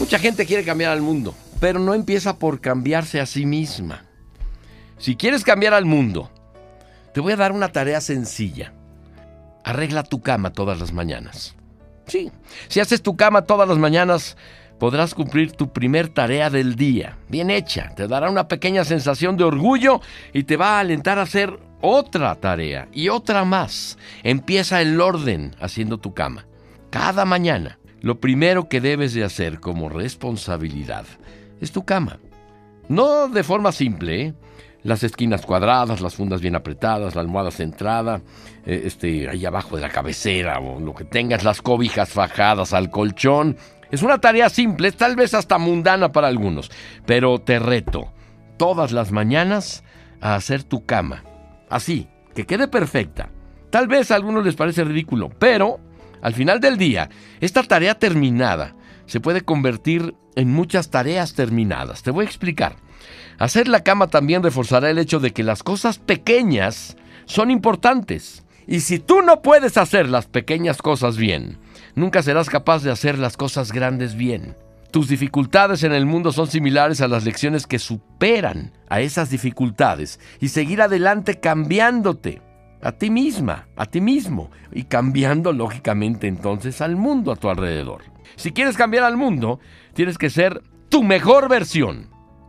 Mucha gente quiere cambiar al mundo, pero no empieza por cambiarse a sí misma. Si quieres cambiar al mundo, te voy a dar una tarea sencilla. Arregla tu cama todas las mañanas. Sí, si haces tu cama todas las mañanas, podrás cumplir tu primer tarea del día. Bien hecha, te dará una pequeña sensación de orgullo y te va a alentar a hacer otra tarea y otra más. Empieza el orden haciendo tu cama. Cada mañana lo primero que debes de hacer como responsabilidad es tu cama. No de forma simple, ¿eh? las esquinas cuadradas, las fundas bien apretadas, la almohada centrada, eh, este, ahí abajo de la cabecera o lo que tengas, las cobijas fajadas al colchón. Es una tarea simple, tal vez hasta mundana para algunos, pero te reto todas las mañanas a hacer tu cama. Así, que quede perfecta. Tal vez a algunos les parece ridículo, pero al final del día, esta tarea terminada se puede convertir en muchas tareas terminadas. Te voy a explicar. Hacer la cama también reforzará el hecho de que las cosas pequeñas son importantes. Y si tú no puedes hacer las pequeñas cosas bien, nunca serás capaz de hacer las cosas grandes bien. Tus dificultades en el mundo son similares a las lecciones que superan a esas dificultades y seguir adelante cambiándote a ti misma, a ti mismo, y cambiando lógicamente entonces al mundo a tu alrededor. Si quieres cambiar al mundo, tienes que ser tu mejor versión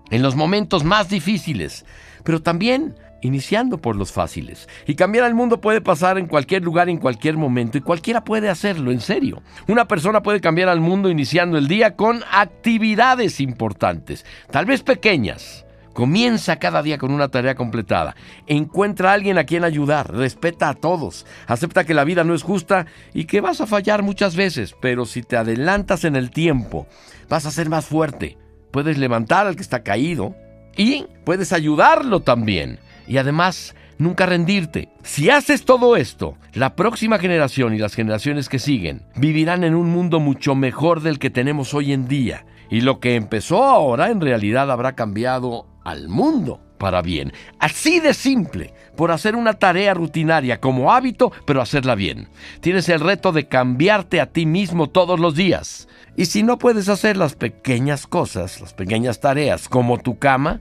en los momentos más difíciles, pero también iniciando por los fáciles. Y cambiar al mundo puede pasar en cualquier lugar, en cualquier momento, y cualquiera puede hacerlo, en serio. Una persona puede cambiar al mundo iniciando el día con actividades importantes, tal vez pequeñas, Comienza cada día con una tarea completada. Encuentra a alguien a quien ayudar. Respeta a todos. Acepta que la vida no es justa y que vas a fallar muchas veces. Pero si te adelantas en el tiempo, vas a ser más fuerte. Puedes levantar al que está caído y puedes ayudarlo también. Y además, nunca rendirte. Si haces todo esto, la próxima generación y las generaciones que siguen vivirán en un mundo mucho mejor del que tenemos hoy en día. Y lo que empezó ahora en realidad habrá cambiado al mundo para bien. Así de simple, por hacer una tarea rutinaria como hábito, pero hacerla bien. Tienes el reto de cambiarte a ti mismo todos los días. Y si no puedes hacer las pequeñas cosas, las pequeñas tareas, como tu cama,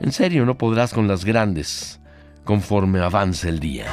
en serio no podrás con las grandes conforme avance el día.